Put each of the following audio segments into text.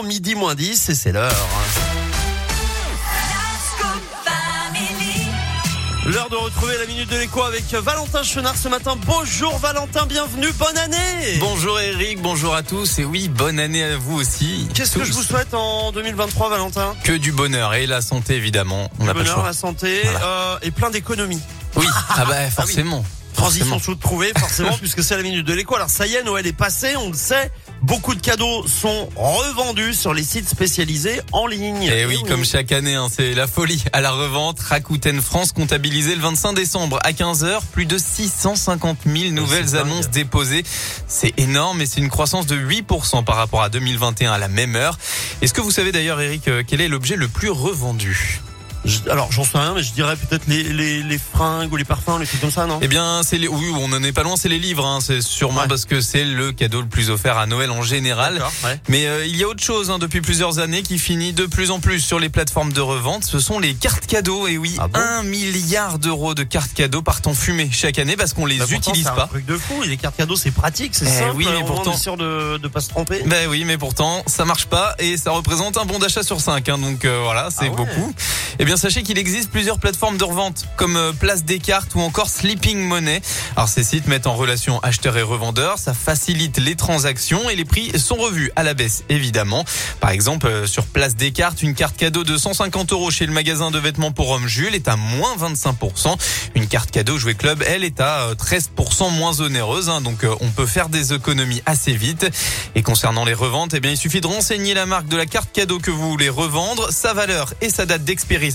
maintenant, midi moins 10 et c'est l'heure. L'heure de retrouver la minute de l'écho avec Valentin Chenard ce matin. Bonjour Valentin, bienvenue, bonne année Bonjour Eric, bonjour à tous et oui, bonne année à vous aussi. Qu'est-ce que je vous souhaite en 2023 Valentin? Que du bonheur et la santé évidemment. On du bonheur, la santé euh, et plein d'économies. Oui, ah bah forcément. Transition toute trouvée, forcément, puisque c'est la minute de l'écho. Alors ça y est, Noël est passé, on le sait. Beaucoup de cadeaux sont revendus sur les sites spécialisés en ligne. Et, eh oui, comme chaque année, hein, c'est la folie. À la revente, Rakuten France comptabilisait le 25 décembre à 15h plus de 650 000 nouvelles annonces déposées. C'est énorme et c'est une croissance de 8% par rapport à 2021 à la même heure. Est-ce que vous savez d'ailleurs, Eric, euh, quel est l'objet le plus revendu? Alors j'en sais rien, mais je dirais peut-être les, les, les, fringues ou les parfums, les trucs comme ça, non? Eh bien, c'est les, oui, on en est pas loin, c'est les livres. Hein. C'est sûrement parce que c'est le cadeau le plus offert à Noël en général. Mais euh, il y a autre chose hein, depuis plusieurs années qui finit de plus en plus sur les plateformes de revente. Ce sont les cartes cadeaux. Et oui, ah un milliard d'euros de cartes cadeaux partent en fumée chaque année parce qu'on les bah, utilise pas. C'est un truc de fou. les cartes cadeaux, c'est pratique, c'est eh simple. Oui, mais pourtant, on est sûr de de pas se tromper. Ben oui, mais pourtant, ça marche pas et ça représente un bon d'achat sur 5 hein, Donc euh, voilà, c'est ah beaucoup. Eh bien, sachez qu'il existe plusieurs plateformes de revente comme euh, Place des Cartes ou encore Sleeping Money. Alors ces sites mettent en relation acheteurs et revendeurs, ça facilite les transactions et les prix sont revus à la baisse évidemment. Par exemple, euh, sur Place des Cartes, une carte cadeau de 150 euros chez le magasin de vêtements pour hommes Jules est à moins 25%. Une carte cadeau Jouet Club, elle, est à 13% euh, moins onéreuse. Hein, donc on peut faire des économies assez vite. Et concernant les reventes, eh bien il suffit de renseigner la marque de la carte cadeau que vous voulez revendre, sa valeur et sa date d'expiration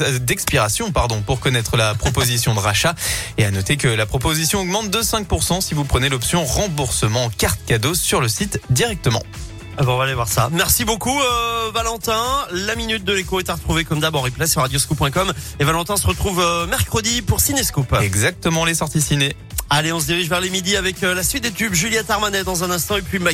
pardon, pour connaître la proposition de rachat. Et à noter que la proposition augmente de 5% si vous prenez l'option remboursement carte cadeau sur le site directement. Ah bon, on va aller voir ça. Merci beaucoup euh, Valentin. La minute de l'écho est à retrouver comme d'abord en replay sur radioscoop.com et Valentin se retrouve euh, mercredi pour Cinescoop. Exactement les sorties ciné. Allez, on se dirige vers les midis avec euh, la suite des tubes. Juliette Armanet dans un instant et puis Mike